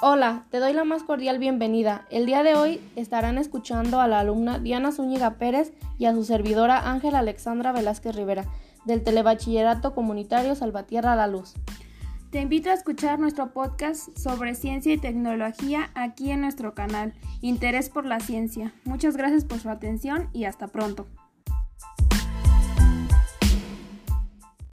Hola, te doy la más cordial bienvenida. El día de hoy estarán escuchando a la alumna Diana Zúñiga Pérez y a su servidora Ángela Alexandra Velázquez Rivera, del Telebachillerato Comunitario Salvatierra La Luz. Te invito a escuchar nuestro podcast sobre ciencia y tecnología aquí en nuestro canal Interés por la Ciencia. Muchas gracias por su atención y hasta pronto.